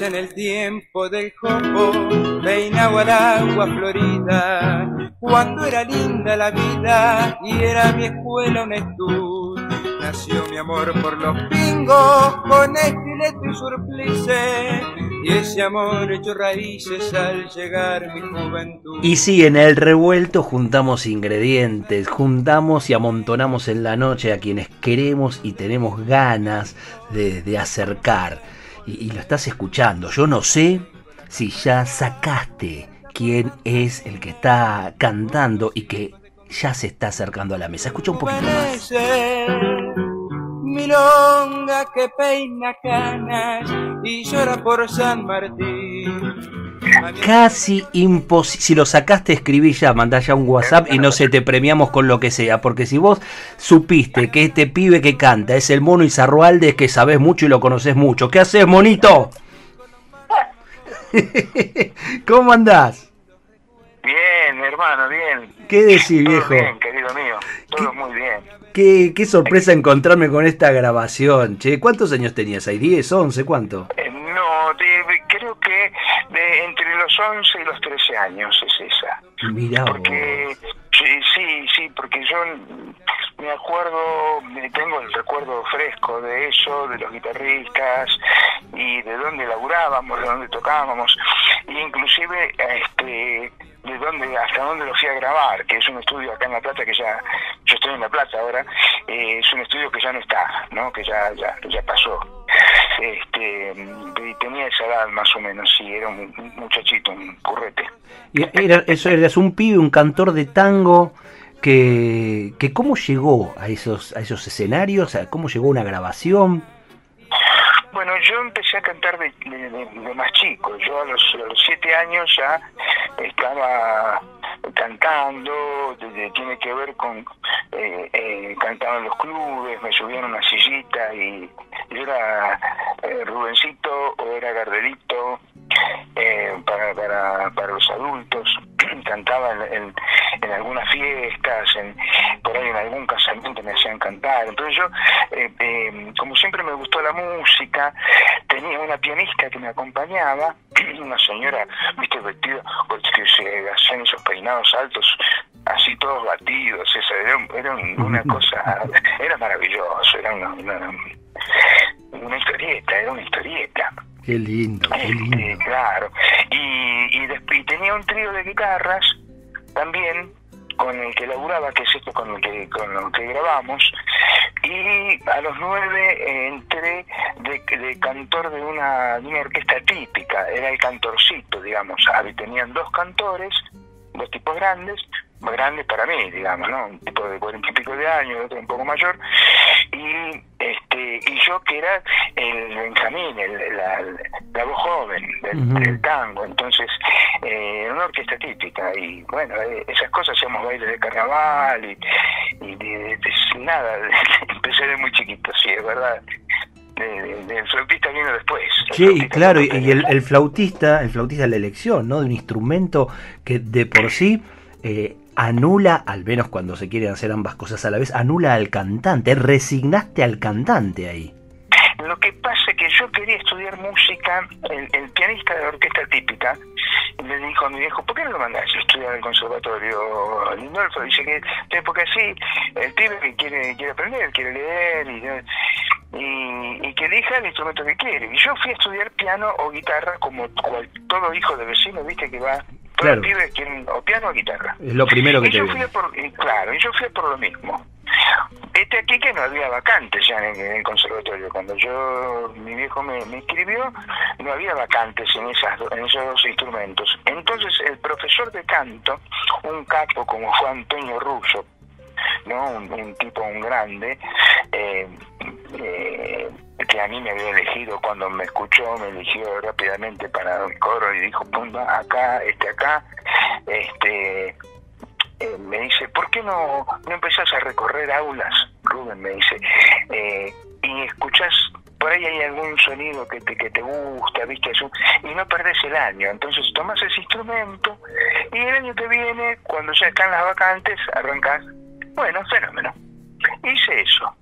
En el tiempo del jopo peinaba el agua florida, cuando era linda la vida y era mi escuela un estudio. Nació mi amor por los pingos, con estileto y surplice, y ese amor echó raíces al llegar mi juventud. Y sí, en el revuelto juntamos ingredientes, juntamos y amontonamos en la noche a quienes queremos y tenemos ganas de, de acercar y, lo estás escuchando. Yo no sé si ya sacaste quién es el que está cantando y que ya se está acercando a la mesa. Escucha un poquito más. Milonga que peina canas y llora por San Martín. Casi imposible. Si lo sacaste, escribí ya, mandá ya un WhatsApp y no se te premiamos con lo que sea. Porque si vos supiste que este pibe que canta es el mono Izarrualde, es que sabés mucho y lo conoces mucho. ¿Qué haces, monito? ¿Cómo andás? Bien, hermano, bien. ¿Qué decís, viejo? Bien, querido mío. Todo muy bien. Qué, qué sorpresa encontrarme con esta grabación, che. ¿Cuántos años tenías ahí? ¿10, 11, cuánto? Eh, no, creo de entre los 11 y los 13 años es esa. Mira. Porque sí, sí, sí, porque yo me acuerdo, tengo el recuerdo fresco de eso, de los guitarristas y de dónde laburábamos, de dónde tocábamos, e inclusive este de dónde hasta dónde lo fui a grabar, que es un estudio acá en La Plata que ya, yo estoy en La Plata ahora, eh, es un estudio que ya no está, ¿no? que ya, ya, pasó. Este, tenía esa edad más o menos, sí, era un, muchachito, un currete. Y era, eso eras un pibe, un cantor de tango, que, que cómo llegó a esos, a esos escenarios, cómo llegó una grabación. Bueno, yo empecé a cantar de, más chico. Yo a los, siete años ya estaba cantando, tiene que ver con eh, eh, cantaba en los clubes, me subían una sillita y yo era eh, Rubencito o era Gardelito eh, para, para, para los adultos, cantaba en, en, algunas fiestas, en, por ahí en algún casamiento me hacían cantar. Entonces yo, eh, eh, como siempre me gustó la música, tenía una pianista que me acompañaba, una señora, viste, vestida, que se hacían esos peinados altos, así todos batidos, esa, era, una cosa, era maravilloso, era una, una, una historieta, era una historieta. Qué lindo, qué lindo. Este, claro. Y, y, tenía un trío de guitarras también con el que laburaba, que es esto con el que, con que grabamos, y a los nueve entré de, cantor de una, de una orquesta típica, era el cantorcito, digamos, tenían dos cantores, dos tipos grandes, grandes para mí, digamos, ¿no? Un tipo de cuarenta y pico de años, otro un poco mayor, y este y yo que era el Benjamín, el, la, la, voz joven del, tango, entonces eh, una orquesta típica, y bueno, eh, esas cosas, hacíamos bailes de carnaval, y, y de, nada, empecé de muy chiquito, sí, es verdad. el flautista vino después. Sí, claro, y, el, el, flautista, el flautista de la elección, ¿no? De un instrumento que de por sí eh, anula, al menos cuando se quieren hacer ambas cosas a la vez, anula al cantante, resignaste al cantante ahí. Lo que pasa es que yo quería estudiar música, el, pianista de la orquesta típica le dijo a mi viejo, ¿por qué no lo mandás a estudiar el conservatorio Lindolfo? Dice que, porque así, el pibe que quiere, quiere aprender, quiere leer y, y, que elija el instrumento que quiere. Y yo fui a estudiar piano o guitarra como todo hijo de vecino, viste que va claro. o piano o guitarra. Es lo primero que y te yo fui por, Claro, y yo fui por lo mismo. Este aquí que no había vacantes ya en, el conservatorio. Cuando yo, mi viejo me, me inscribió, no había vacantes en, esas, en esos dos instrumentos. Entonces el profesor de canto, un capo como fue Antonio Russo, ¿no? Un, tipo, un grande, eh, eh, que a mí me había elegido cuando me escuchó, me eligió rápidamente para el coro y dijo, ponga acá, este acá, este eh, me dice, ¿por qué no, no empezás a recorrer aulas, Rubén? Me dice, eh, y escuchás, por ahí hay algún sonido que te, que te gusta, ¿viste? y no perdés el año. Entonces tomás ese instrumento y el año que viene, cuando ya están las vacantes, arrancás. Bueno, fenómeno. Hice eso.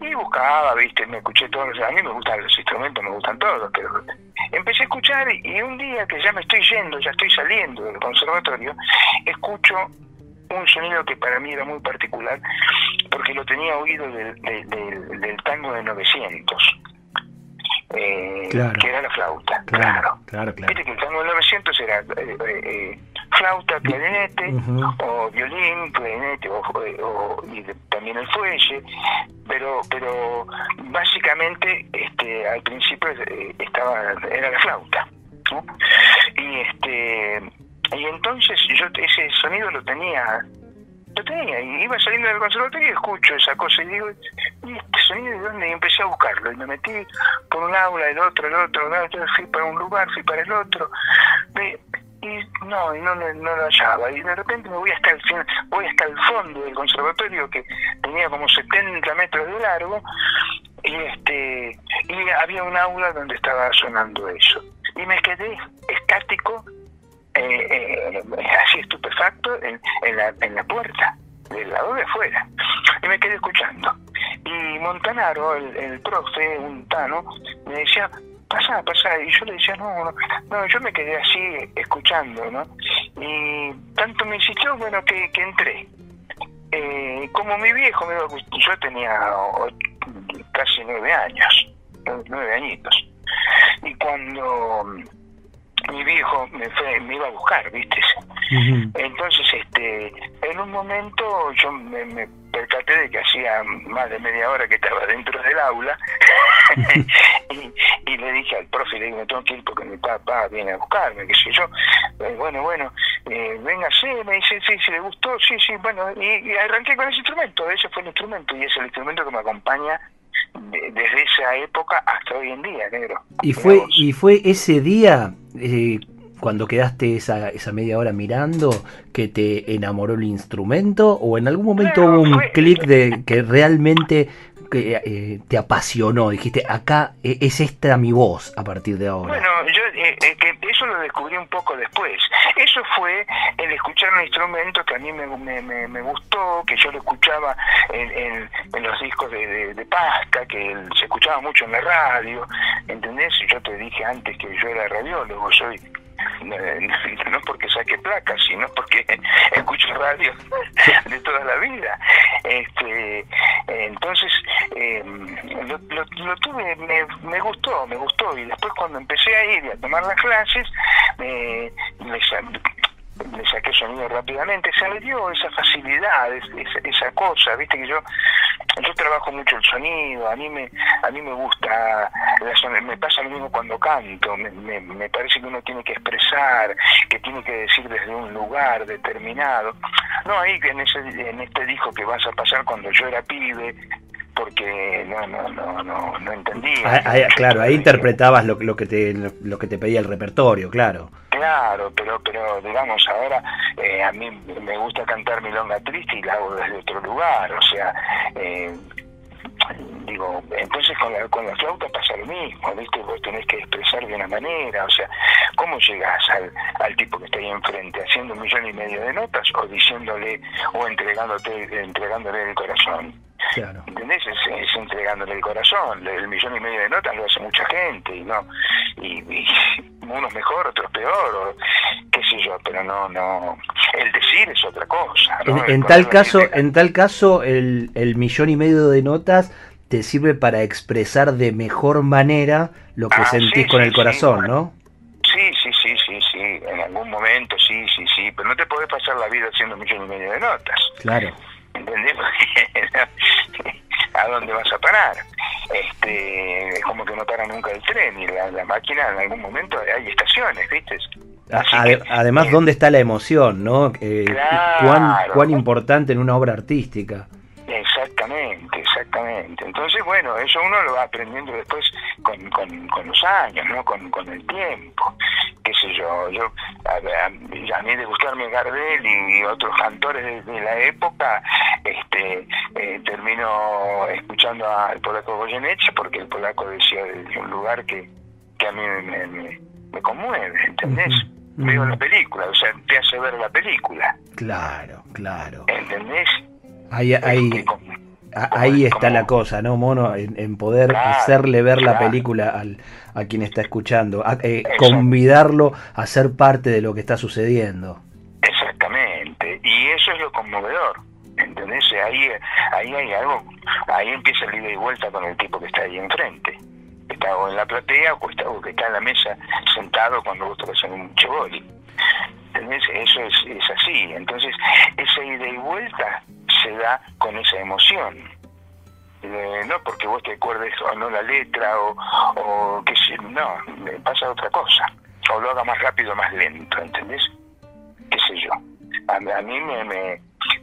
Y buscaba, viste, me escuché todos los... A mí me gustan los instrumentos, me gustan todos, pero empecé a escuchar y un día que ya me estoy yendo, ya estoy saliendo del conservatorio, escucho un sonido que para mí era muy particular porque lo tenía oído del, del, tango de 900. Eh, que era la flauta, claro. claro. Viste que el tango de 900 era eh, eh, flauta, clarinete, o violín, clarinete, o, y también el fuelle, pero pero básicamente este al principio estaba era la flauta. Y este y entonces yo ese sonido lo tenía, lo tenía, y iba saliendo del conservatorio y escucho esa cosa y digo, ¿y este sonido de dónde? Y empecé a buscarlo y me metí por un aula, el otro, el otro, el otro, fui para un lugar, fui para el otro, y no, y no, no, lo hallaba, y de repente me voy hasta el fin, voy hasta el fondo del conservatorio que tenía como 70 metros de largo, y este y había un aula donde estaba sonando eso. Y me quedé estático eh, eh, así estupefacto en, la, en la puerta, del lado de afuera. Y me quedé escuchando. Y Montanaro, el, el profe, un tano, me decía, pasa, pasa. Y yo le decía, no, no, no, yo me quedé así escuchando, ¿no? Y tanto me insistió, bueno, que, que entré. Eh, como mi viejo, yo tenía casi nueve años, nueve añitos. Y cuando mi viejo me, fue, me iba a buscar, ¿viste? Entonces, este, en un momento yo me, percaté de que hacía más de media hora que estaba dentro del aula y, le dije al profe, le digo, me tengo que ir porque mi papá viene a buscarme, qué sé yo. Eh, bueno, bueno, eh, venga, sí, me dice, sí, si le gustó, sí, sí, bueno, y, y arranqué con ese instrumento, ese fue el instrumento y es el instrumento que me acompaña desde esa época hasta hoy en día, negro. ¿Y fue, y fue ese día, eh, cuando quedaste esa, esa media hora mirando, que te enamoró el instrumento? ¿O en algún momento hubo un clic de que realmente que eh, te apasionó? Dijiste, acá e, es esta mi voz a partir de ahora. Bueno, yo eh, eh, que eso lo descubrí un poco después. Eso fue el escuchar un instrumento que a mí me, me, me, gustó, que yo lo escuchaba en, en, los discos de, de, Pasca, que se escuchaba mucho en la radio, ¿entendés? Yo te dije antes que yo era radiólogo, soy no porque saque placas, sino porque escucho radio de toda la vida. Este, entonces, eh, lo, tuve, me, gustó, me gustó. Y después cuando empecé a ir a tomar las clases, me, le saqué sonido rápidamente, se me dio esa facilidad, esa, cosa, viste que yo yo trabajo mucho el sonido, a mí me a mí me gusta, me pasa lo mismo cuando canto, me, me, parece que uno tiene que expresar, que tiene que decir desde un lugar determinado. No ahí en ese en este disco que vas a pasar cuando yo era pibe, porque no no no no, no entendía. Ah, claro, ahí interpretabas lo, lo que te lo que te pedía el repertorio, claro. Claro, pero pero digamos ahora eh, a mí me gusta cantar milonga triste y la hago desde otro lugar, o sea, eh, digo, entonces con la, con la flauta pasa lo mismo, ¿viste? Vos tenés que expresar de una manera, o sea, ¿cómo llegás al, al tipo que está ahí enfrente? ¿Haciendo un millón y medio de notas o diciéndole o entregándote, entregándole el corazón? Claro. ¿Entendés? Es, entregándole el corazón. El millón y medio de notas lo hace mucha gente y no y, unos mejor, otros peor, o qué sé yo, pero no, no, el decir es otra cosa. En, tal caso, en tal caso, el, el millón y medio de notas te sirve para expresar de mejor manera lo que ah, sentís con el corazón, ¿no? Sí, sí, sí, sí, sí, en algún momento sí, sí, sí, pero no te podés pasar la vida haciendo millón y medio de notas. Claro. ¿Entendés? ¿A dónde vas a parar? este, es como que no para nunca el tren y la, máquina en algún momento hay estaciones, ¿viste? además, ¿dónde está la emoción, no? Eh, cuán, cuán importante en una obra artística. Exactamente Exactamente. Entonces, bueno, eso uno lo va aprendiendo después con, con, los años, ¿no? Con, con el tiempo. Qué sé yo, yo a, mí de gustarme Gardel y, otros cantores de, la época, este eh, termino escuchando al polaco Goyeneche porque el polaco decía de un lugar que, que a mí me, me, conmueve, ¿entendés? Veo la película, o sea, te hace ver la película. Claro, claro. ¿Entendés? Ahí, ahí está la cosa, ¿no, Mono? En, poder hacerle ver la película al, a quien está escuchando, eh, convidarlo a ser parte de lo que está sucediendo. Exactamente, y eso es lo conmovedor. ¿Entendés? Ahí, ahí hay algo, ahí empieza el ida y vuelta con el tipo que está ahí enfrente. está o en la platea o está, o que está en la mesa sentado cuando vos tocas en un chevoli. ¿Entendés? Eso es, es así. Entonces, esa ida y vuelta se da con esa emoción. Eh, no porque vos te acuerdes o no la letra o, o que si, no, pasa otra cosa. O lo haga más rápido o más lento, ¿entendés? ¿Qué sé yo? A, mí me, me,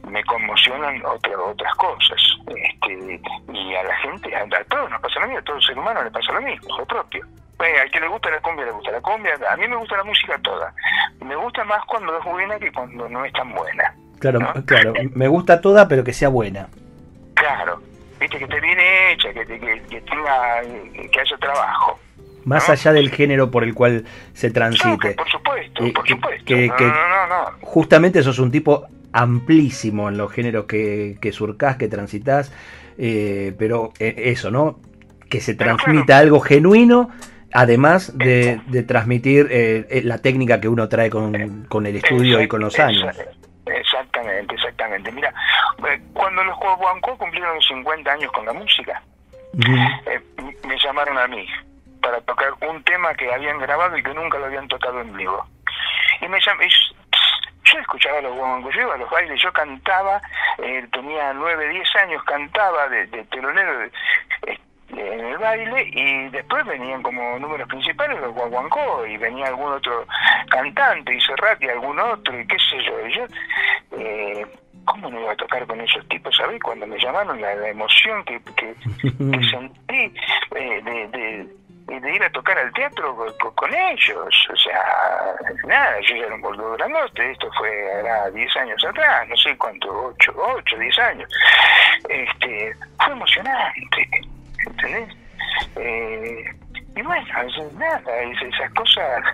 me conmocionan otra, otras cosas. Este, y a la gente, a, todos nos pasa lo mismo, a todo ser humano le pasa lo mismo, lo propio. Bueno, al que le gusta la cumbia, le gusta la cumbia. A mí me gusta la música toda. Me gusta más cuando es buena que cuando no es tan buena. Claro, claro. Me gusta toda, pero que sea buena. Claro. Viste, que esté bien hecha, que, que, tenga, que haya trabajo. Más allá del género por el cual se transite. por supuesto, eh, por supuesto. Que, no, no, no, justamente sos un tipo amplísimo en los géneros que, que surcás, que transitas, eh, pero eh, eso, ¿no? Que se transmita algo genuino, además de, de transmitir la técnica que uno trae con, con el estudio y con los años. Exactamente, exactamente. Mira, eh, cuando los Guaguancó cumplieron 50 años con la música, eh, me llamaron a mí para tocar un tema que habían grabado y que nunca lo habían tocado en vivo. Y me llamé, yo escuchaba a los Guaguancó, yo iba a los bailes, yo cantaba, eh, tenía 9, 10 años, cantaba de, de telonero, en el baile y después venían como números principales los guaguancó y venía algún otro cantante y Serrat y algún otro y qué sé yo. Y yo eh, ¿Cómo no iba a tocar con esos tipos? ¿Sabés? Cuando me llamaron, la, emoción que, que, sentí eh, de, de, de, ir a tocar al teatro con, ellos. O sea, nada, yo ya era un boludo grandote, esto fue era 10 años atrás, no sé cuánto, 8, 8, 10 años. Este, fue emocionante. ¿entendés? Eh, y bueno, nada, esas cosas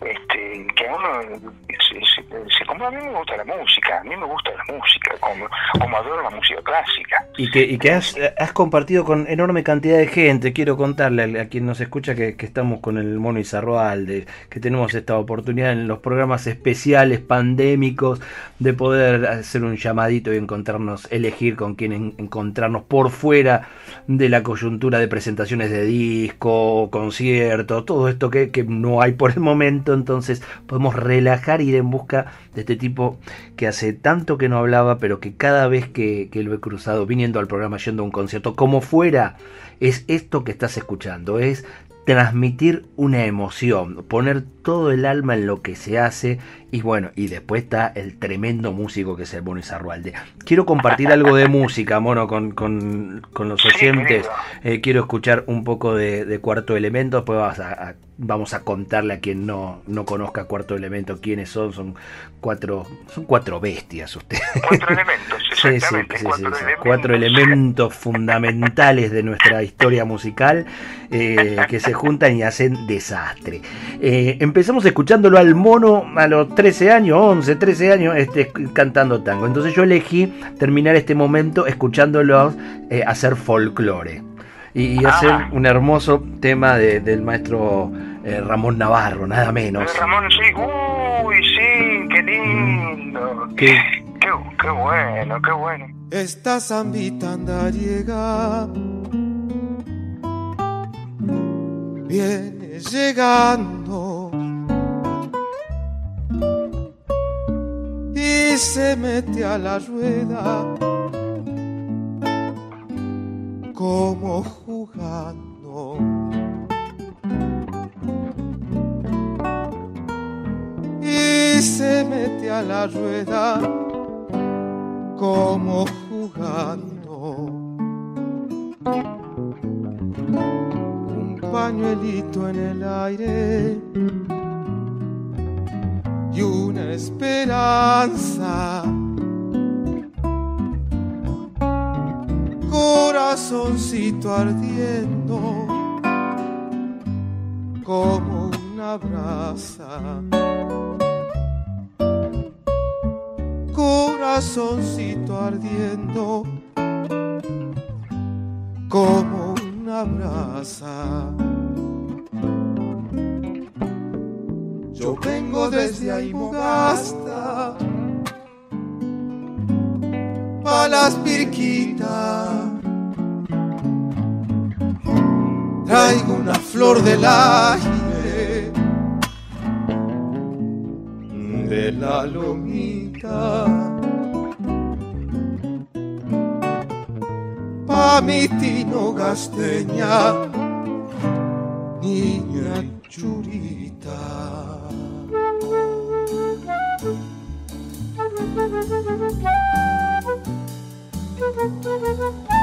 este, que a uno se, como a mí me gusta la música, a mí me gusta la música, como, como adoro la música clásica. Y que, y que has, compartido con enorme cantidad de gente, quiero contarle a, quien nos escucha que, que, estamos con el Mono Izarroalde, que tenemos esta oportunidad en los programas especiales, pandémicos, de poder hacer un llamadito y encontrarnos, elegir con quién encontrarnos por fuera de la coyuntura de presentaciones de disco, conciertos, todo esto que, que no hay por el momento, entonces podemos relajar y en busca de este tipo que hace tanto que no hablaba, pero que cada vez que, lo he cruzado viniendo al programa, yendo a un concierto, como fuera, es esto que estás escuchando, es transmitir una emoción, poner todo el alma en lo que se hace y bueno, y después está el tremendo músico que es el Mono Izarrualde. Quiero compartir algo de música, Mono, con, con, los oyentes. Eh, quiero escuchar un poco de, Cuarto Elemento, después vamos a, vamos a contarle a quien no, no conozca Cuarto Elemento quiénes son. Son cuatro, son cuatro bestias ustedes. Cuatro elementos, sí, sí, cuatro, elementos. fundamentales de nuestra historia musical eh, que se juntan y hacen desastre. Eh, empezamos escuchándolo al mono a los 13 años, 11, 13 años, este, cantando tango. Entonces yo elegí terminar este momento escuchándolo eh, hacer folclore. Y, hacer ah. un hermoso tema del maestro eh, Ramón Navarro, nada menos. Ramón, sí, uy, sí, qué lindo. Qué, qué, bueno, qué bueno. Esta zambita llega viene llegando y se mete a la rueda como jugando. Y se mete a la rueda como jugando un pañuelito en el aire y una esperanza. Corazoncito ardiendo como una brasa. Corazoncito ardiendo como una brasa. Vengo desde ahí Mogasta pa' las pirquitas. Traigo una flor del aire de la lomita. Pa' mi tino gasteña, niña churita. Thank you.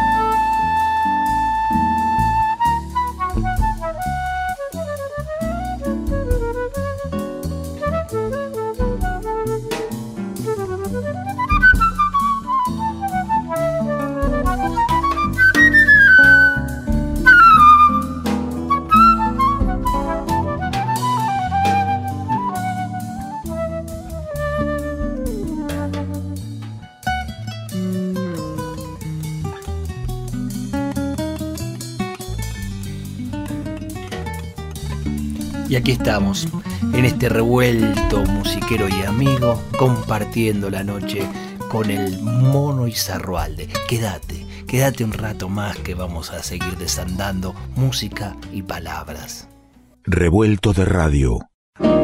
Y aquí estamos, en este revuelto musiquero y amigo, compartiendo la noche con el mono Izarrualde. Quédate, quédate un rato más que vamos a seguir desandando música y palabras. Revuelto de radio.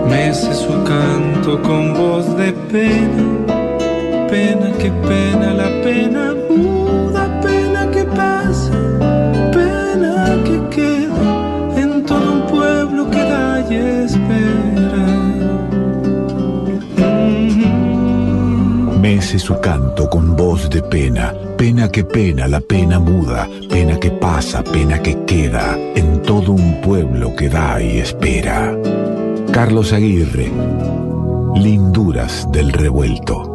Mece su canto con voz de pena, pena que pena la pena Su canto con voz de pena, pena que pena, la pena muda, pena que pasa, pena que queda en todo un pueblo que da y espera. Carlos Aguirre, Linduras del Revuelto.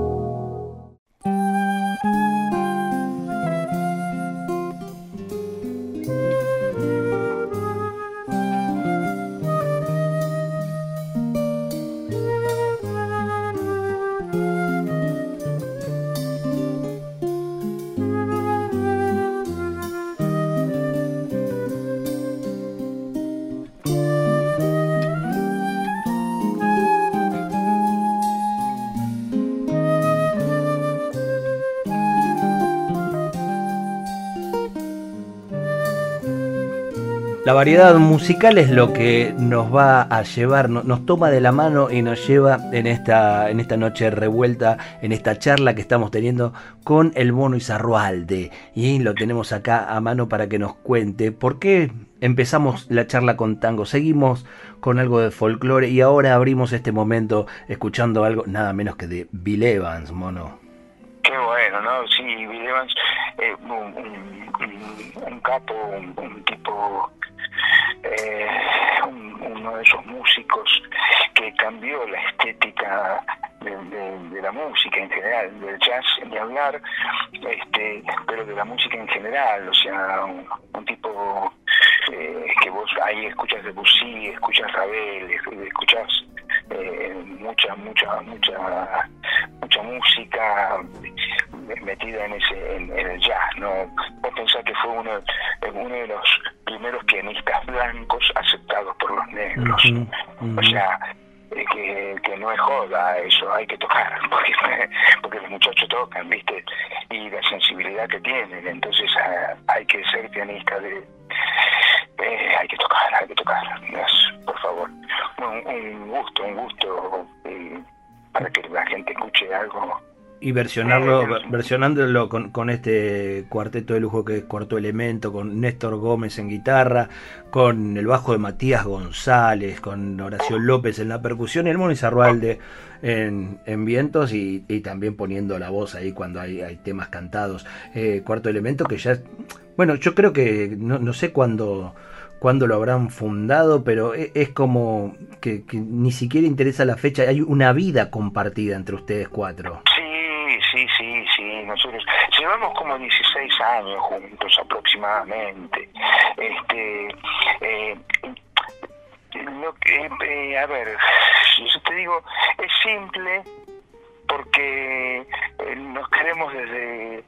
Variedad musical es lo que nos va a llevar, no- nos toma de la mano y nos lleva en esta, en esta noche revuelta, en esta charla que estamos teniendo con el mono Izarrualde. Y lo tenemos acá a mano para que nos cuente por qué empezamos la charla con tango, seguimos con algo de folclore y ahora abrimos este momento escuchando algo nada menos que de Bill Evans, mono. Qué bueno, ¿no? Sí, Bill Evans, eh, un- capo, un, un tipo, eh, un- uno de esos músicos que cambió la estética de la música en general, del jazz ni hablar, este, pero de la música en general, o sea, un, un tipo eh, que vos ahí escuchas Debussy, escuchas Ravel, escuchas eh, mucha, mucha, mucha, mucha música metida en ese en, en el jazz, ¿no? Vos pensás que fue uno, uno de los primeros pianistas blancos aceptados por los negros. O sea, que, que no es joda eso, hay que tocar, porque, porque los muchachos tocan, ¿viste? Y la sensibilidad que tienen, entonces ah, hay que ser pianista de... eh, hay que tocar, hay que tocar, por favor. Un, un gusto, un gusto eh, para que la gente escuche algo. Y versionarlo, Eh, ver- versionándolo con, con este cuarteto de lujo que es Cuarto Elemento, con Néstor Gómez en guitarra, con el bajo de Matías González, con Horacio López en la percusión, y el Mono Izarrualde en, en vientos y, y también poniendo la voz ahí cuando hay, hay temas cantados. Eh, Cuarto Elemento que ya Bueno, yo creo que no, no sé cuándo, cuándo lo habrán fundado, pero e- es, como que, que ni siquiera interesa la fecha, hay una vida compartida entre ustedes cuatro. Sí, sí, sí, sí. Nosotros llevamos como 16 años juntos aproximadamente. Este, eh, lo que, eh, a ver, yo te digo, es simple porque eh, nos queremos desde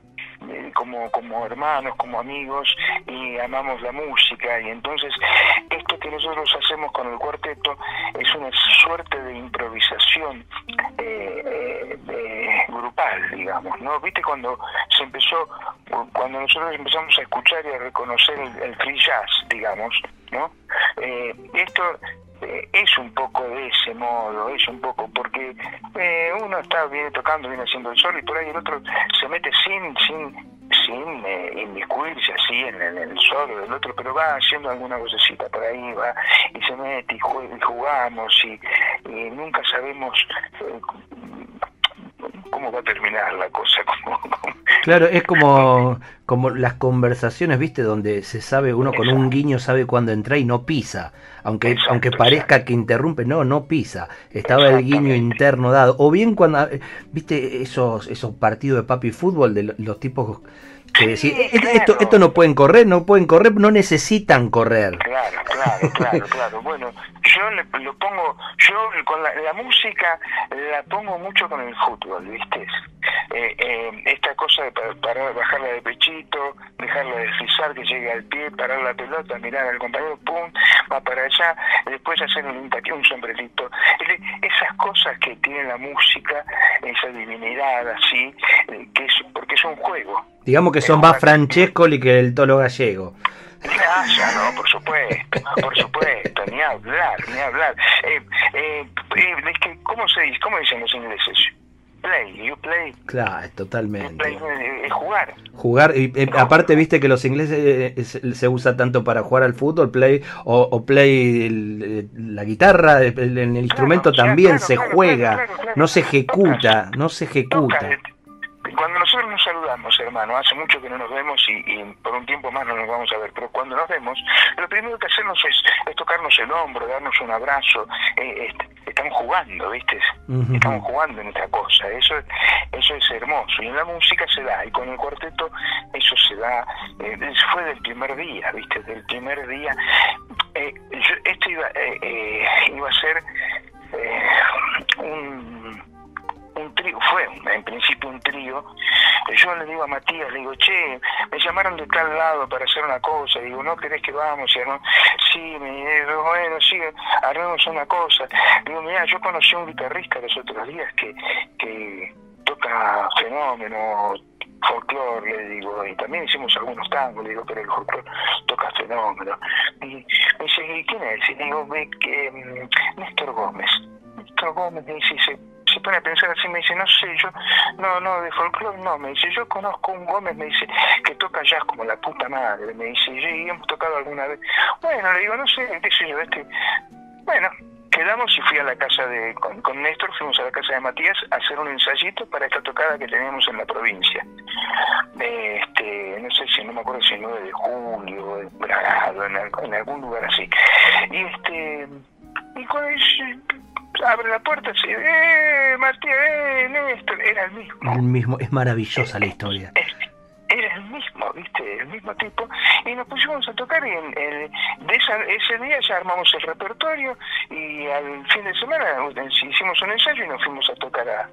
como como hermanos, como amigos y amamos la música y entonces esto que nosotros hacemos con el cuarteto es una suerte de improvisación eh, eh, grupal, digamos, ¿no? Viste cuando se empezó, cuando nosotros empezamos a escuchar y a reconocer el, el free jazz, digamos, ¿no? Eh, esto es un poco de ese modo, es un poco, porque eh, uno está viene tocando, viene haciendo el solo y por ahí el otro se mete sin, sin, sin eh, inmiscuirse así en, en el solo del otro, pero va haciendo alguna vocecita por ahí, va y se mete y, jue- y jugamos y, y nunca sabemos eh, cómo va a terminar la cosa. Claro, es como, como las conversaciones, ¿viste? Donde se sabe, uno con un guiño sabe cuándo entra y no pisa. Aunque, Exacto, aunque parezca que interrumpe, no, no pisa. Estaba el guiño interno dado. O bien cuando, eh, ¿viste? Esos, esos partidos de papi fútbol de lo- los tipos que decís, Sí, "Eh, eh, esto, esto no pueden correr, no pueden correr, no necesitan correr. Claro, claro, claro, claro. Bueno, yo le, lo pongo, yo con la, la música la pongo mucho con el fútbol, ¿viste? Eh, eh, esta cosa de pa- parar, bajarla de pechito, dejarla deslizar, que llegue al pie, parar la pelota, mirar al compañero, pum, va para allá, después hacer un, un sombrerito. Esas cosas que tiene la música, esa divinidad así, eh, que es, porque es un juego. Digamos que son más Francescoli que el tolo gallego. Ah, ya no, por supuesto, por supuesto, ni hablar, ni hablar. Eh, eh, eh, es ¿cómo se dice? ¿Cómo dicen los ingleses? Play, you play, Claro, you totalmente. play eh, es jugar. Jugar, y eh, aparte viste que los ingleses eh, se, se usa tanto para jugar al fútbol, play o, o play el- eh, la guitarra, el, el- el instrumento Claro, también claro, se claro, juega, claro, claro, no se ejecuta, no se ejecuta. eh, Cuando nosotros nos saludamos, hermano, hace mucho que no nos vemos y, y por un tiempo más no nos vamos a ver, pero cuando nos vemos, lo primero que hacemos es, es tocarnos el hombro, darnos un abrazo, eh, est- estamos jugando, ¿viste? Ujú. Estamos jugando en esta cosa, eso, eso es hermoso, y en la música se da, y con el cuarteto eso se da, eh, fue del primer día, ¿viste? Del primer día, eh, yo- esto iba, eh, eh, iba a ser eh, un fue en principio un trío. Yo le digo a Matías, le digo, che, me llamaron de tal lado para hacer una cosa. Digo, ¿no querés que vamos? Y hermano, sí, me digo, bueno, sí, haremos una cosa. Digo, mira, yo conocí a un guitarrista los otros días que, que toca fenómeno, folclore, le digo, y también hicimos algunos tangos, le digo, pero el folclore toca fenómeno. Y me dice, ¿y quién es? Y digo, que mm, Néstor Gómez. Néstor Gómez me dice, se, pone a pensar así, me dice, no sé, yo, no, no, de folclore no, me dice, yo conozco un Gómez, me dice, que toca jazz como la puta madre, me dice, y hemos tocado alguna vez. Bueno, le digo, no sé, qué yo, este, bueno, quedamos y fui a la casa de, con, con Néstor, fuimos a la casa de Matías a hacer un ensayito para esta tocada que teníamos en la provincia. Este, no sé si, no me acuerdo si el 9 de julio, en Bragado, en, en algún lugar así. Y este, y cuando dice, abre la puerta, así, ¡eh, Matías, eh, Néstor! Era el mismo. El mismo, es maravillosa la historia. Era el mismo, ¿viste? El mismo tipo. Y nos pusimos a tocar y en el- de esa- ese día ya armamos el repertorio y al fin de semana hicimos un ensayo y nos fuimos a tocar a,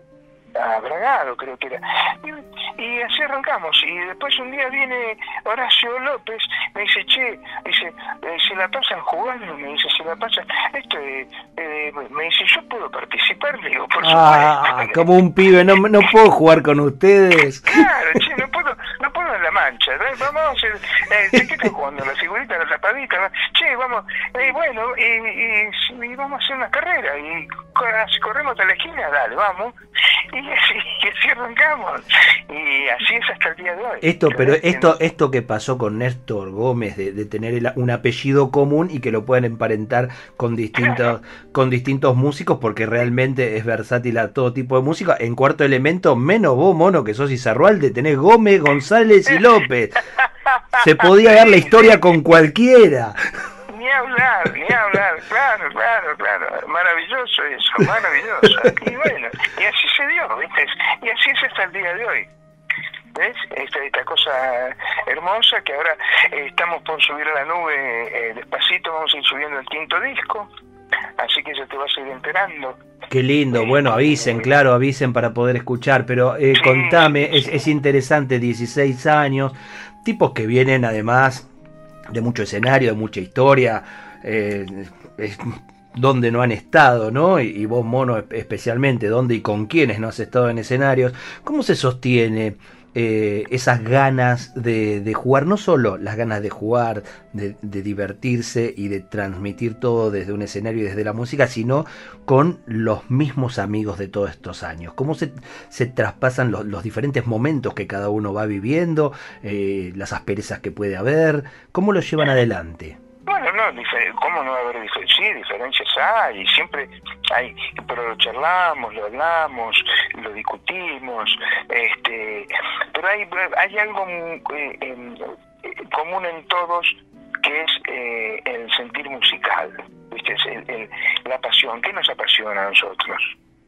a Bragado, creo que era. Y, y así arrancamos. Y después un día viene Horacio López, me dice, che, dice, eh, se la pasan jugando, me dice, se la pasan. Esto, eh, eh, me dice, yo puedo participar, le digo, por Ah, supuesto. como un pibe, no, no puedo jugar con ustedes. Claro, che, no puedo, no puedo en la mancha. Vamos a hacer, eh, ¿de ¿qué estás jugando? La figurita, la tapadita. ¿no? Che, vamos, eh, bueno, y, y- y vamos a hacer una carrera. Y corremos hasta la esquina, dale, vamos. Y así, y así arrancamos. Y así es hasta el día de hoy. Esto, pero ¿Crees que esto, esto que pasó con Néstor Gómez de, de tener el- un apellido común y que lo puedan emparentar con distintos, con distintos músicos, porque realmente es versátil a todo tipo de música. En cuarto elemento, menos vos, mono, que sos Izarrualde, tenés Gómez, González y López. Se podía ver la historia con cualquiera. Hablar, ni hablar, claro, claro, claro. Maravilloso eso, maravilloso. Y bueno, y así se dio, ¿viste? Y así es hasta el día de hoy. ¿Ves? Esta, esta cosa hermosa que ahora eh, estamos por subir a la nube eh, despacito, vamos a ir subiendo el quinto disco, así que ya te vas a ir enterando. Qué lindo, bueno, avisen, claro, avisen para poder escuchar, pero eh, contame, es, es interesante, 16 años, tipos que vienen además de mucho escenario, de mucha historia, eh, donde no han estado, ¿no? Y, y, vos, Mono, especialmente, dónde y con quiénes no has estado en escenarios. ¿Cómo se sostiene eh, esas ganas de, de, jugar, no solo las ganas de jugar, de, de, divertirse y de transmitir todo desde un escenario y desde la música, sino con los mismos amigos de todos estos años. ¿Cómo se, se traspasan los, los, diferentes momentos que cada uno va viviendo, eh, las asperezas que puede haber? ¿Cómo lo llevan adelante? Bueno, no, ¿cómo no va a haber diferencias? Sí, diferencias hay, siempre hay, pero lo charlamos, lo hablamos, lo discutimos, este, pero hay, hay algo eh, eh, común en todos que es eh, el sentir musical, ¿viste? El, la pasión, ¿qué nos apasiona a nosotros?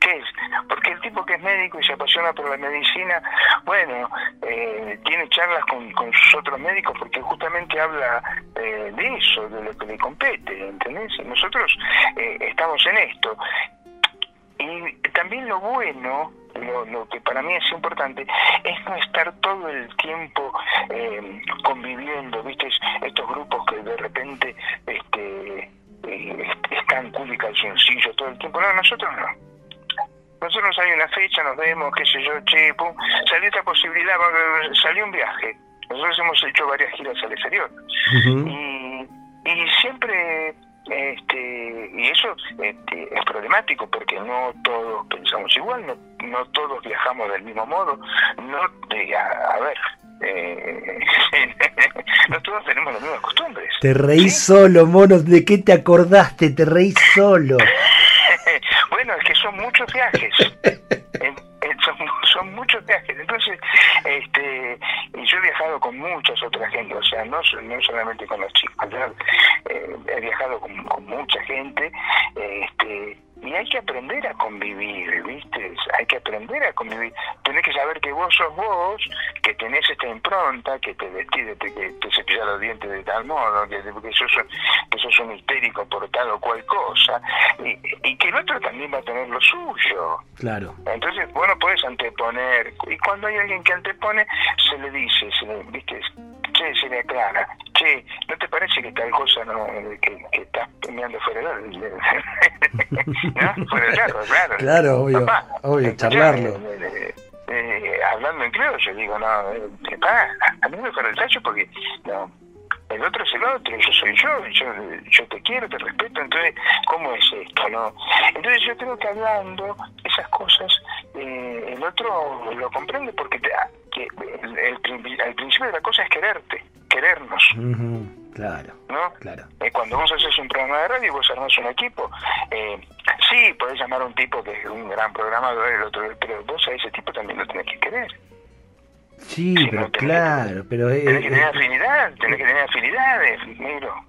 ¿Qué es? Porque el tipo que es médico y se apasiona por la medicina, bueno, eh, tiene charlas con, sus otros médicos porque justamente habla eh, de eso, de lo que le compete, ¿entendés? Nosotros eh, estamos en esto. Y también lo bueno, lo, lo, que para mí es importante, es no estar todo el tiempo eh, conviviendo, ¿viste? Estos grupos que de repente este, eh, están cool y calzoncillos todo el tiempo. No, nosotros no nosotros hay una fecha, nos vemos, qué sé yo, che, pum, salió esta posibilidad, salió un viaje. Nosotros hemos hecho varias giras al exterior. Uh -huh. y, y siempre, este, y eso este, es problemático porque no todos pensamos igual, no, no todos viajamos del mismo modo, no, a, a ver, eh, no todos tenemos las mismas costumbres. Te reís ¿sí? solo, monos, ¿de qué te acordaste? Te reís solo. Bueno, es que son muchos viajes. son, son, muchos viajes. Entonces, este, yo he viajado con muchas otras gente, o sea, no, no solamente con los chicos, yo, eh, he viajado con, con mucha gente, este, y hay que aprender a convivir, ¿viste? Hay que aprender a convivir. Tenés que saber que vos sos vos, que tenés esta impronta, que te vestís, que te cepillas los dientes de tal modo, que, que, sos, sos un histérico por tal o cual cosa, y, y, que el otro también va a tener lo suyo. Claro. Entonces, vos no puedes anteponer, y cuando hay alguien que antepone, se le dice, se le, ¿viste? Che, se le aclara, che, ¿no te parece que tal cosa no, que, que estás mirando fuera del... ¿no? Fuera del carro, claro. Claro, obvio, Papá, obvio, charlarlo. Eh, eh, hablando en criollo, yo digo, no, eh, papá, a mí me fuera el tacho porque, no, el otro es el otro, yo soy yo, yo, yo te quiero, te respeto, entonces, ¿cómo es esto? no Entonces yo creo que hablando esas cosas, eh, el otro lo comprende porque te, que el, el, el, principio de la cosa es quererte, querernos. Uh -huh. Claro. ¿No? Claro. Eh, cuando vos haces un programa de radio y vos armás un equipo, eh, sí, podés llamar a un tipo que es un gran programador, el otro, pero vos a ese tipo también lo tenés que querer. Sí, pero no, claro, pero... Tenés eh, que tener afinidad, tenés que tener afinidades, negro.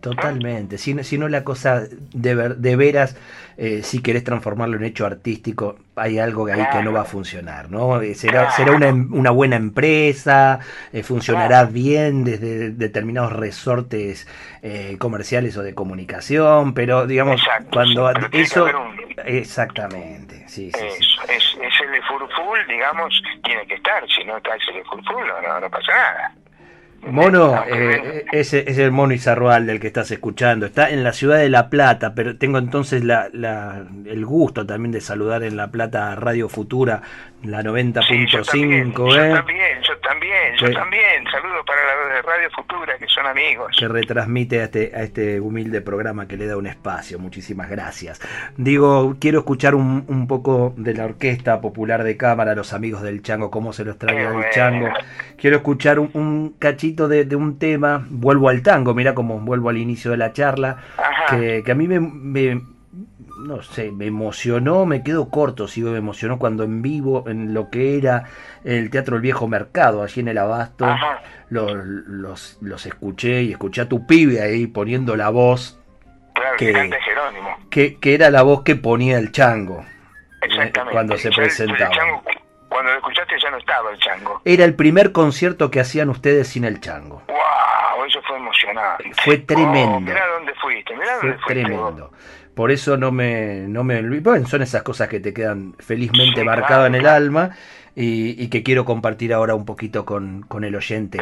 Totalmente, si, si no la cosa de, ver, de veras, eh, si querés transformarlo en hecho artístico, hay algo ahí claro. que no va a funcionar, ¿no? Eh, será, claro. será una, una, buena empresa, eh, funcionará claro. bien desde determinados resortes eh, comerciales o de comunicación, pero digamos, Exacto, cuando sí, eso... Un... Exactamente, sí, sí, eso, sí. Es, es el de Furful, digamos, tiene que estar, si no está de Furful, no, no pasa nada. Mono, eh, ese es el mono Izarroal del que estás escuchando. Está en la ciudad de La Plata, pero tengo entonces la, la, el gusto también de saludar en La Plata Radio Futura, la 90.5. Sí, yo, ¿eh? yo también, yo también, yo también. Saludos para la Radio Futura, que son amigos. Que retransmite a este, a este humilde programa que le da un espacio. Muchísimas gracias. Digo, quiero escuchar un, un poco de la Orquesta Popular de Cámara, los amigos del Chango, cómo se los trae el. Chango. Quiero escuchar un, un cachito de, de, un tema, vuelvo al tango, mira como vuelvo al inicio de la charla, que, que, a mí me, me, no sé, me emocionó, me quedo corto, sí, me emocionó cuando en vivo, en lo que era el Teatro El Viejo Mercado, allí en el Abasto, los, los, los, escuché y escuché a tu pibe ahí poniendo la voz. Claro, que, Jerónimo. Que, que era la voz que ponía el chango. Eh, Exactamente. Cuando se presentaba. cuando lo escuchaste ya no estaba el chango. Era el primer concierto que hacían ustedes sin el chango. ¡Wow! Eso fue emocionante. Fue tremendo. Oh, mirá dónde fuiste, mirá dónde fue tremendo. Por eso no me, no me olvido. Bueno, son esas cosas que te quedan felizmente marcadas en el alma y, que quiero compartir ahora un poquito con, con el oyente.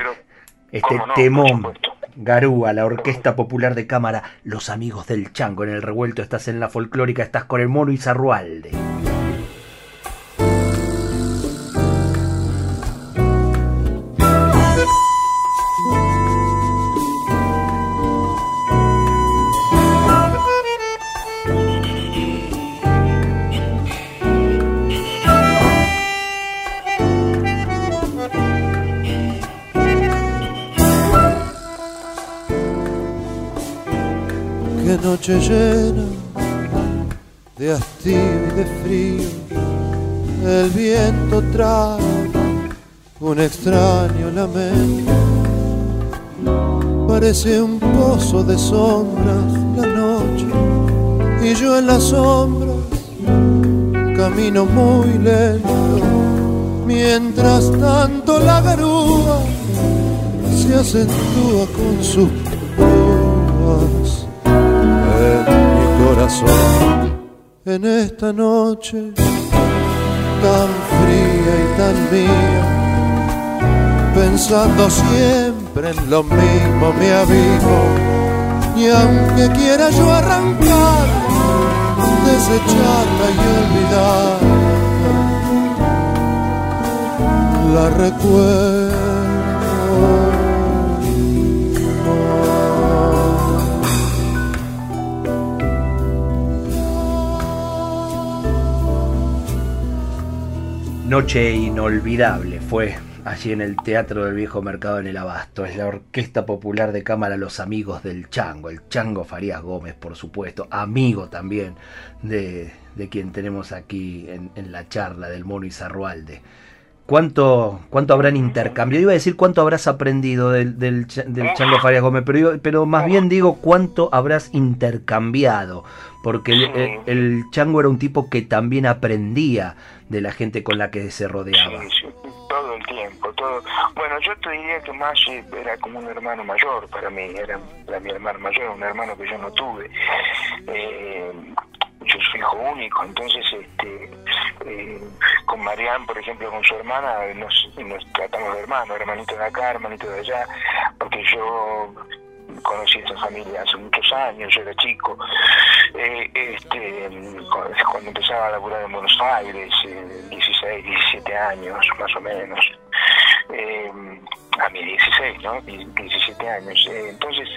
este temón. Garúa, la Orquesta Popular de Cámara, Los Amigos del Chango. En el revuelto estás en la folclórica, estás con el mono y Zarrualde. Noche llena de hastío y de frío, el viento trae un extraño lamento. Parece un pozo de sombras la noche y yo en las sombras camino muy lento. Mientras tanto la garúa se acentúa con sus en esta noche tan fría y tan mía, pensando siempre en lo mismo me avivo y aunque quiera yo arrancar, desecharla y olvidar, la recuerdo Noche inolvidable fue allí en el Teatro del Viejo Mercado en el Abasto. Es la Orquesta Popular de Cámara Los Amigos del Chango. El Chango Farías Gómez, por supuesto. Amigo también de, quien tenemos aquí en, la charla del Mono Izarrualde. ¿Cuánto, ¿Cuánto habrán intercambiado? Iba a decir cuánto habrás aprendido del, del, Chango Farías Gómez, pero, pero más bien digo cuánto habrás intercambiado porque el, chango era un tipo que también aprendía de la gente con la que se rodeaba. Sí, todo el tiempo, todo. Bueno, yo te diría que más era como un hermano mayor para mí, era, mi hermano mayor, un hermano que yo no tuve. Eh, yo soy hijo único, entonces este, eh, con Marianne, por ejemplo, con su hermana, nos, nos tratamos de hermanos, hermanito de acá, hermanito de allá, porque yo conocí esa familia hace muchos años, yo era chico, eh, este, cuando empezaba a laburar en Buenos Aires, 16, 17 años más o menos, eh, a mis 16, ¿no? 17 años. Eh, entonces,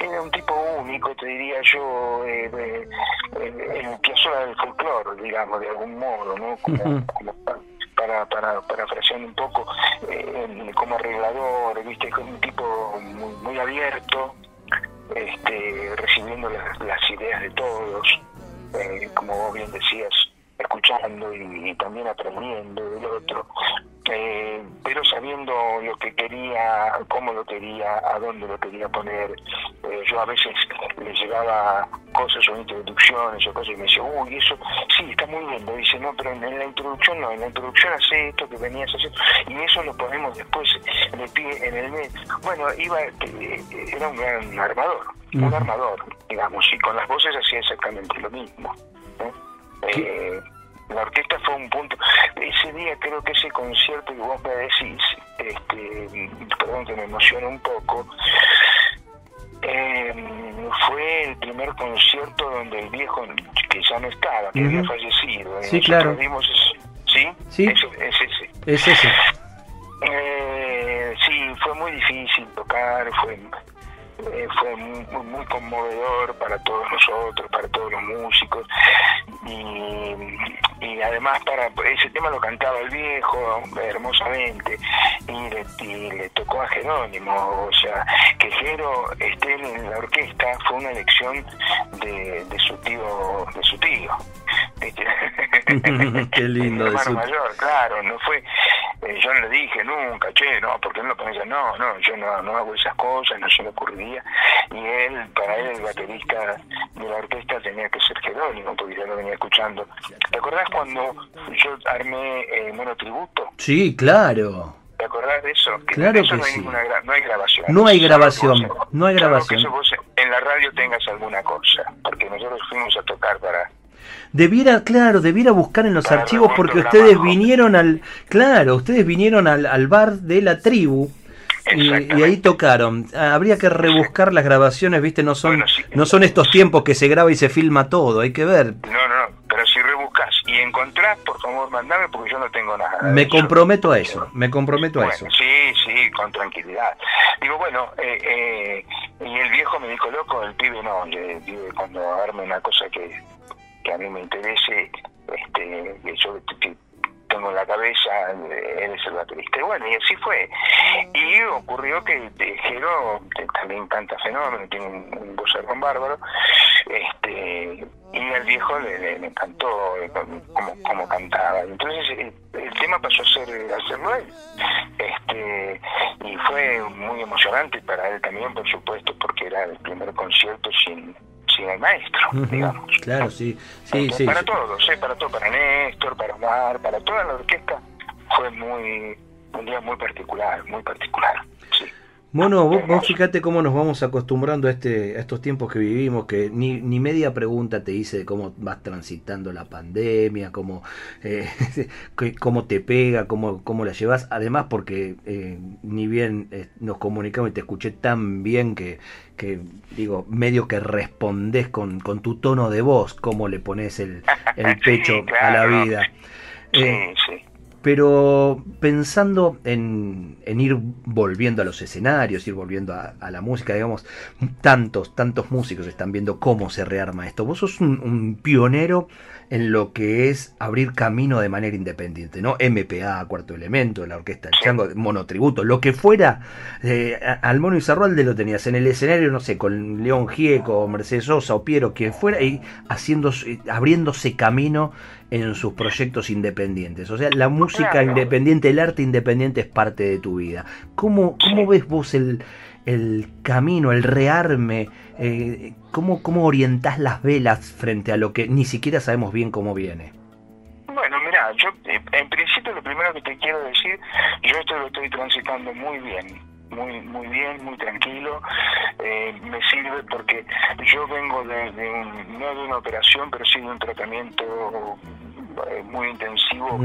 era un tipo único, te diría yo, en el piazola del folclore, digamos, de algún modo, ¿no? Como, como para, para, para un poco, eh, como arreglador, viste, como un tipo muy, muy abierto, este, recibiendo las, ideas de todos, eh, como vos bien decías, escuchando y, también aprendiendo del otro, eh, pero sabiendo lo que quería, cómo lo quería, a dónde lo quería poner. Eh, yo a veces le llevaba cosas o introducciones o cosas y me decía, uy, eso sí, está muy lindo. Dice, no, pero en, la introducción no, en la introducción hace esto que venías haciendo y eso lo ponemos después de pie en el mes. Bueno, iba, eh, era un gran armador, un armador, digamos, y con las voces hacía exactamente lo mismo. Eh, la orquesta fue un punto. Ese día creo que ese concierto que vos me decís, este, perdón que me emociona un poco, eh, fue el primer concierto donde el viejo, que ya no estaba, que había fallecido. Sí, claro. ¿Sí? Sí. Es, ese. Es ese. Eh, sí, fue muy difícil tocar, fue eh, fue muy, muy, conmovedor para todos nosotros, para todos los músicos y, y, además para ese tema lo cantaba el viejo hermosamente y le, le tocó a Jerónimo, o sea, que Jero esté en la orquesta fue una elección de, de su tío, de su tío. Qué lindo. hermano mayor, claro, no fue, eh, yo no le dije nunca, che, no, porque no lo pones, no, no, yo no, no hago esas cosas, no se me y él, para él el baterista de la orquesta tenía que ser Jerónimo, porque ya lo venía escuchando. ¿Te acordás cuando yo armé eh, Monotributo? Sí, claro. ¿Te acordás de eso? claro eso que no, hay sí. ninguna no hay grabación. No hay grabación, que no hay grabación. que eso vos en la radio tengas alguna cosa, porque nosotros fuimos a tocar para... Debiera, claro, debiera buscar en los archivos porque ustedes vinieron al, claro, ustedes vinieron al, al bar de la tribu y, y ahí tocaron. Ah, Habría que rebuscar las grabaciones, viste, no son, Bueno, sí. no son estos tiempos que se graba y se filma todo, hay que ver. No, no, no, pero si rebuscas y encontrás, por favor, mandame porque yo no tengo nada. Me eso. comprometo a eso, me comprometo a eso. sí, sí, con tranquilidad. Digo, bueno, eh, eh, y el viejo me dijo, loco, el pibe no, le digo, cuando arme una cosa que, que a mí me interese, este, yo que tengo en la cabeza, eh, él es el baterista. Y bueno, y así fue. Y ocurrió que eh, Jero también canta fenómeno, tiene un, un vozarrón bárbaro, este, y al viejo le, le- encantó eh, como, como cantaba. Entonces eh, el tema pasó a ser hacerlo él. Este, y fue muy emocionante para él también, por supuesto, porque era el primer concierto sin, sin el maestro, digamos. Claro, sí, sí, sí. para todos, ¿eh? para todo, para Néstor, para Omar, para toda la orquesta, fue muy un día muy particular, muy particular. Sí. Bueno, vos, vos fíjate cómo nos vamos acostumbrando a, este, a estos tiempos que vivimos, que ni, ni media pregunta te hice de cómo vas transitando la pandemia, cómo, eh, cómo te pega, cómo, cómo la llevas. Además, porque eh, ni bien eh, nos comunicamos y te escuché tan bien que, que digo, medio que respondés con, con tu tono de voz, cómo le pones el, el Sí, pecho a la vida. Sí, Eh, sí. Pero pensando en, en ir volviendo a los escenarios, ir volviendo a, a la música, digamos, tantos, tantos músicos están viendo cómo se rearma esto. Vos sos un, un pionero en lo que es abrir camino de manera independiente, ¿no? MPA, Cuarto Elemento, la Orquesta del Chango, Monotributo, lo que fuera. eh, al Mono Izarralde lo tenías en el escenario, no sé, con León Gieco, Mercedes Sosa o Piero, quien fuera, y haciendo, abriéndose camino en sus proyectos independientes. O sea, la música Claro. independiente, el arte independiente es parte de tu vida. ¿Cómo, cómo ves vos el, el camino, el rearme? Eh, ¿cómo, ¿Cómo orientás las velas frente a lo que ni siquiera sabemos bien cómo viene? Bueno, mira, yo eh, en principio lo primero que te quiero decir, yo esto lo estoy transitando muy bien, muy muy bien, muy tranquilo. Eh, me sirve porque yo vengo de, de un, no de una operación, pero sí de un tratamiento eh, muy intensivo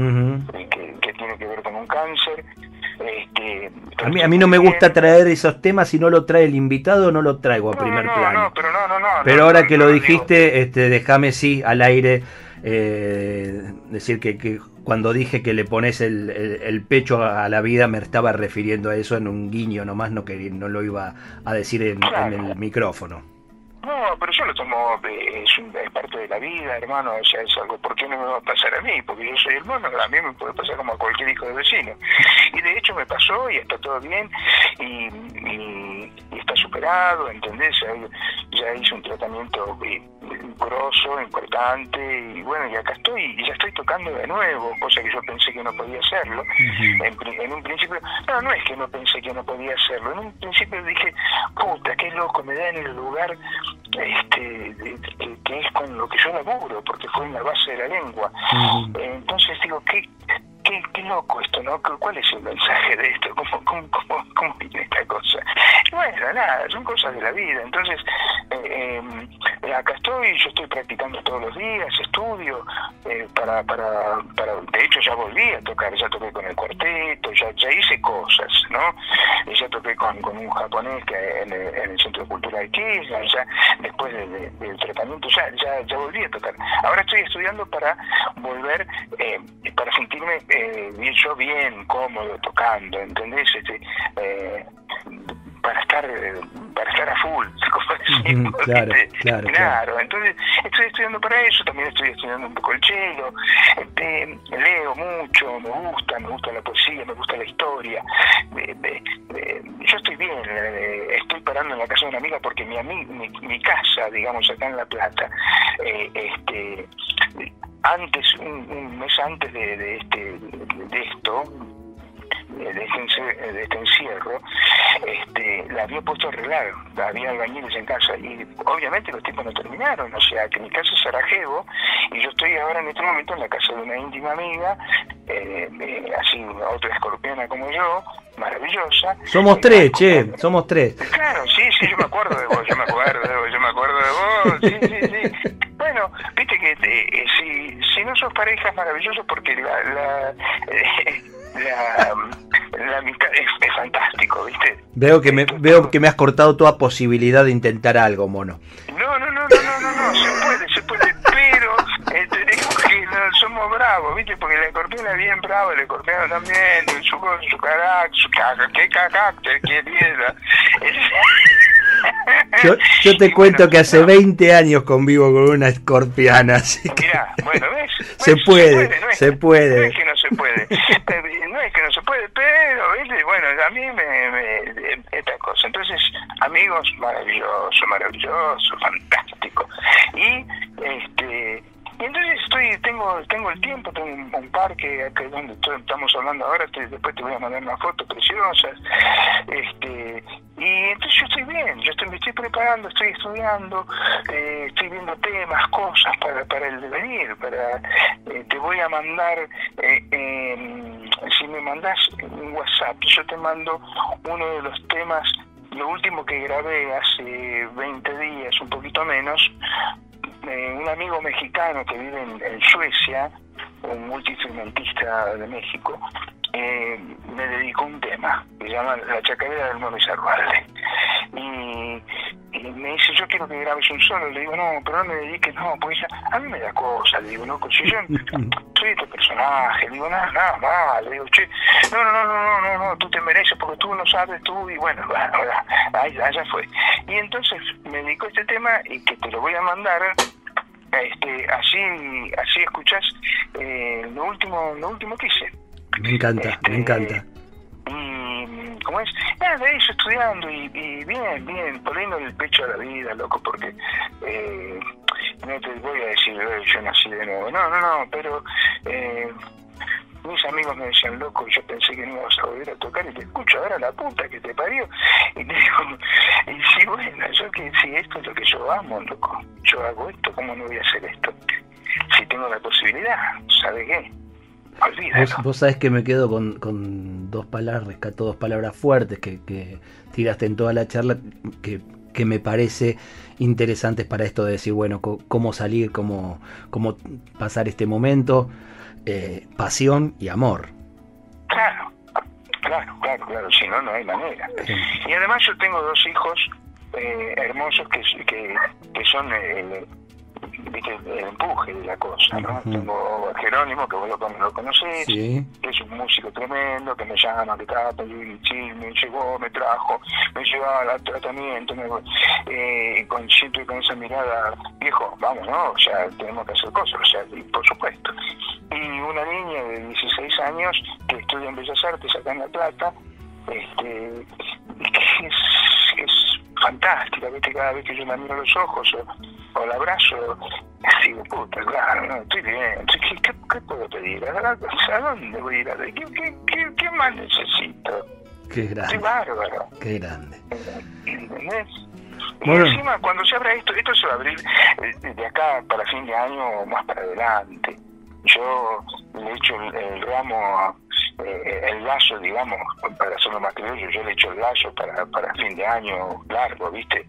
que, que tiene que ver con un cáncer. Este, A mí, a mí no me gusta traer esos temas, si no lo trae el invitado, no lo traigo a no, primer no, plano. No, pero no, no, no. Pero ahora que lo digo- dijiste, este, déjame sí al aire eh, decir que, que cuando dije que le pones el, el- el pecho a la vida me estaba refiriendo a eso en un guiño nomás, no, que, no lo iba a decir en, en el micrófono. No, pero yo lo tomo, es, un- es parte de la vida, hermano, o sea, es algo, ¿por qué no me va a pasar a mí? Porque yo soy el mono, a mí me puede pasar como a cualquier hijo de vecino. Y de hecho me pasó y está todo bien y, y- y está superado, ¿entendés? Ya, ya hice un tratamiento eh, grosso, importante y bueno, y acá estoy y ya estoy tocando de nuevo, cosa que yo pensé que no podía hacerlo. En, un principio, no, no es que no pensé que no podía hacerlo, en un principio dije, puta, qué loco, me da en el lugar este de- que, que es con lo que yo laburo, porque fue en la base de la lengua. Entonces digo, qué, qué, qué loco esto, ¿no? ¿Cu- ¿Cuál es el mensaje de esto? ¿Cómo, cómo, cómo, cómo viene esta cosa? Bueno, nada, son cosas de la vida. Entonces, eh, eh, acá estoy, yo estoy practicando todos los días, estudio, eh, para, para, para, de hecho ya volví a tocar, ya toqué con el cuarteto, ya, ya hice cosas, ¿no? Ya toqué con, con un japonés que en el, en el Centro Cultural Kirchner, ya después de- de- del tratamiento, ya, ya, ya volví a tocar. Ahora estoy estudiando para volver, eh, para sentirme eh, bien, yo bien, cómodo, tocando, ¿entendés? Este, para estar para estar a full claro, claro, claro, entonces estoy estudiando para eso también estoy estudiando un poco el cello este, leo mucho me gusta me gusta la poesía me gusta la historia. Yo estoy bien eh, estoy parando en la casa de una amiga porque mi mi, mi casa digamos acá en la plata eh, este antes un, mes antes de, de este de esto de este, de este encierro, este, la había puesto a arreglar, había albañiles en casa y obviamente los tipos no terminaron, o sea que mi casa es Sarajevo y yo estoy ahora en este momento en la casa de una íntima amiga, eh, así otra escorpiona como yo, maravillosa. Somos tres, che, somos tres. Claro, sí, sí, yo me acuerdo de vos, yo me acuerdo de vos, yo me acuerdo de vos, sí, sí, sí. Bueno, viste que eh, si, si no sos pareja es maravilloso porque la, la eh, la, la amistad es, fantástico, ¿viste? Veo que me veo que me has cortado toda posibilidad de intentar algo, mono. No, no, no, no, no, no, no se puede, se puede, pero eh, tenemos que no, somos bravos, ¿viste? Porque la escorpiona es bien brava, el escorpión también, su, su carácter, su carácter, qué carácter, qué piedra. Yo, yo te cuento que hace 20 años convivo con una escorpiana, así que... Mirá, bueno, ¿ves? se, puede, se puede, no es que no se puede, no es que no se puede, pero, bueno, a mí me, me esta cosa. Entonces, amigos, maravilloso, maravilloso, fantástico. Y, este y entonces estoy, tengo, tengo el tiempo, tengo un, parque que donde estamos hablando ahora, después te voy a mandar unas fotos preciosas, este, y entonces yo estoy bien, yo estoy, me estoy preparando, estoy estudiando, eh, estoy viendo temas, cosas para, para el devenir, para, eh, te voy a mandar, eh, si me mandas un WhatsApp, yo te mando uno de los temas lo último que grabé hace 20 días, un poquito menos, eh, un amigo mexicano que vive en, Suecia, un multiinstrumentista de México, eh, me dedicó un tema que se llama La chacarera del Nuevo Salvarle. Y, y, me dice, yo quiero que grabes un solo. Le digo, no, pero no me dediques, no, pues a mí me da cosa. Le digo, no, si yo soy este personaje, le digo, nada, nada más. Le digo, che, no, no, no, no, no, no, tú te mereces porque tú no sabes, tú, y bueno, allá fue. Y entonces me dedicó este tema y que te lo voy a mandar este, así así escuchás eh, lo último lo último que hice me encanta me este, encanta y como es nada eso estudiando y, bien bien poniendo el pecho a la vida loco porque eh, no te voy a decir yo nací de nuevo no no no pero eh, mis amigos me decían, loco, yo pensé que no ibas a volver a tocar y te escucho ahora la puta que te parió. Y te digo, y sí, bueno, yo que si esto es lo que yo amo, loco, yo hago esto, ¿cómo no voy a hacer esto? Si tengo la posibilidad, ¿sabe qué? Vos, vos sabés que me quedo con, con dos palabras, rescato dos palabras fuertes que, que tiraste en toda la charla, que, que me parece interesantes para esto de decir, bueno, cómo salir, cómo, cómo pasar este momento eh, pasión y amor. Claro, claro, claro, claro, si no, no hay manera. Y además yo tengo dos hijos eh, hermosos que, que, que son eh, el empuje de la cosa, ¿no? Tengo a Jerónimo, que vos lo, lo conocés, que es un músico tremendo, que me llama, que trata, y sí, me llegó, me trajo, me llevaba al tratamiento, me, eh, con, siento con esa mirada, viejo, vamos, ¿no? O sea, tenemos que hacer cosas, o sea, por supuesto. Y una niña de 16 años que estudia en Bellas Artes acá en La Plata, este, que es fantástica, ¿viste? Cada vez que yo la miro a los ojos o, o la abrazo, digo, puta, claro, no, estoy bien, ¿qué, qué, puedo pedir? ¿A dónde voy a ir? ¿Qué, qué, qué, qué más necesito? Qué grande. Estoy bárbaro. Qué grande. ¿Entendés? Y encima, cuando se abra esto, esto se va a abrir eh, de acá para fin de año o más para adelante. Yo le echo el, el ramo eh, el lazo, digamos, para hacerlo más criollo, yo le echo el lazo para, para fin de año largo, ¿viste?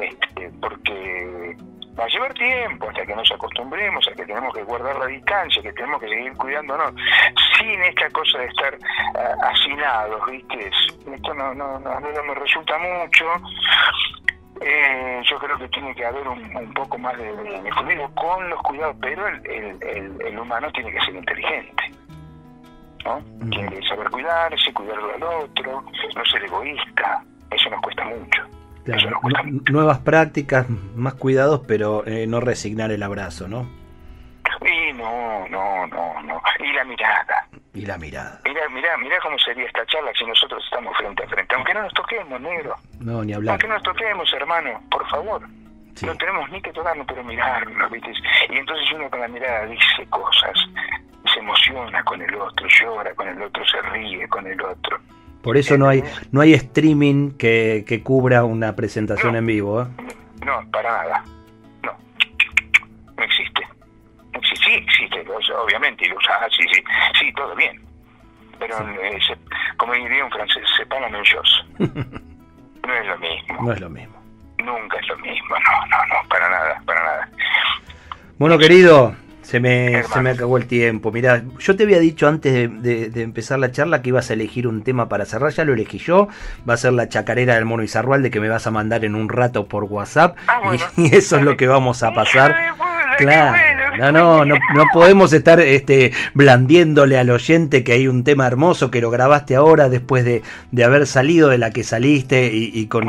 este, porque va a llevar tiempo hasta que nos acostumbremos, a que tenemos que guardar la distancia, que tenemos que seguir cuidándonos, sin esta cosa de estar uh, hacinados, ¿viste? Esto no, no, no, no me resulta mucho. Eh, yo creo que tiene que haber un, un poco más de, de, con los cuidados, pero el, el, el, el humano tiene que ser inteligente. ¿No? Saber cuidarse, cuidarlo al otro, no ser egoísta, Eso nos cuesta mucho. Claro, nuevas prácticas, más cuidados, pero eh, no resignar el abrazo, ¿no? Y no, no, no, no. Y la mirada. Y la mirada. Mira, mira, mira cómo sería esta charla si nosotros estamos frente a frente. Aunque no nos toquemos, negro. No, ni hablar. Aunque no nos toquemos, hermano, por favor. No tenemos ni que tocarnos, pero mirarnos, ¿viste? Y entonces uno con la mirada dice cosas, se emociona con el otro, llora con el otro, se ríe con el otro. Por eso no hay no hay streaming que, que cubra una presentación en vivo. ¿eh? No, para nada. No. No existe. Sí, existe, obviamente, y lo usas, sí, sí, sí, todo bien. Pero, eh, como diría un francés, se paga menos. no es lo mismo. No es lo mismo. Nunca es lo mismo, no, no, no, para nada, para nada. Bueno, querido, se me, se me acabó el tiempo. Mira, yo te había dicho antes de, empezar la charla que ibas a elegir un tema para cerrar, ya lo elegí yo. Va a ser la chacarera del mono de que me vas a mandar en un rato por WhatsApp. Ah, y, eso es lo que vamos a pasar. Claro. No, no, no, no podemos estar este, blandiéndole al oyente que hay un tema hermoso que lo grabaste ahora después de, de haber salido de la que saliste y, con,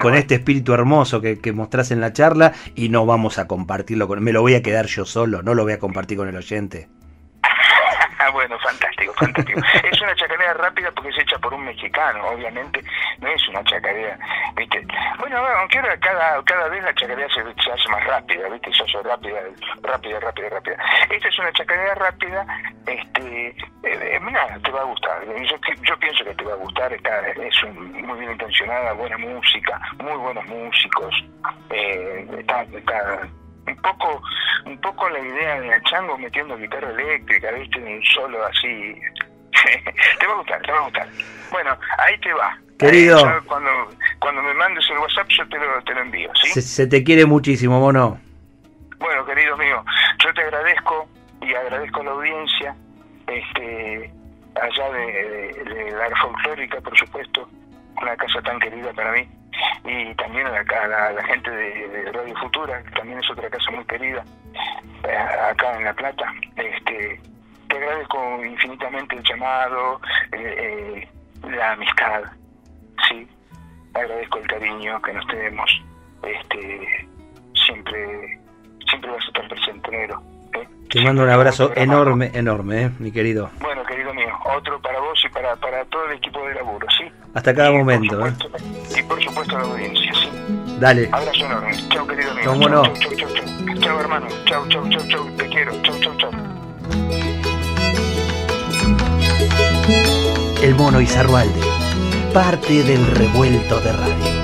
con este espíritu hermoso que, que mostrás en la charla y no vamos a compartirlo con... Me lo voy a quedar yo solo, no lo voy a compartir con el oyente. Ah, bueno, fantástico, fantástico. es una chacarera rápida porque es hecha por un mexicano, obviamente, no es una chacarera, ¿viste? Bueno, aunque ahora cada, cada vez la chacarera se, hace más rápida, ¿viste? Se hace rápida, rápida, rápida, rápida. Esta es una chacarera rápida, este, eh, eh, nada, te va a gustar. Yo, yo pienso que te va a gustar, está, es muy bien intencionada, buena música, muy buenos músicos, eh, está, está un poco un poco la idea de Chango metiendo guitarra eléctrica, viste, un solo así. te va a gustar, te va a gustar. Bueno, ahí te va. Querido. cuando, cuando me mandes el WhatsApp yo te lo, te lo envío, ¿sí? Se, te quiere muchísimo, mono. Bueno, querido mío, yo te agradezco y agradezco a la audiencia, este, allá de, de la folclórica, por supuesto, una casa tan querida para mí y también a la, gente de, Radio Futura, que también es otra casa muy querida, eh, acá en La Plata. Este, te agradezco infinitamente el llamado, eh, eh, la amistad, sí, agradezco el cariño que nos tenemos, este, siempre, siempre vas a estar presente, negro. Te mando un abrazo enorme, enorme, mi querido. Bueno, querido mío, otro para vos y para, para todo el equipo de laburo, ¿sí? Hasta cada momento, ¿eh? Y por supuesto la audiencia, sí. Dale. Abrazo enorme. Chao, querido amigo. Chau, chau, chau, chau, chau. Chau, hermano. Chau, chau, chau, chau. Te quiero. Chau, chau, chau. El mono Izarrualde, parte del revuelto de radio.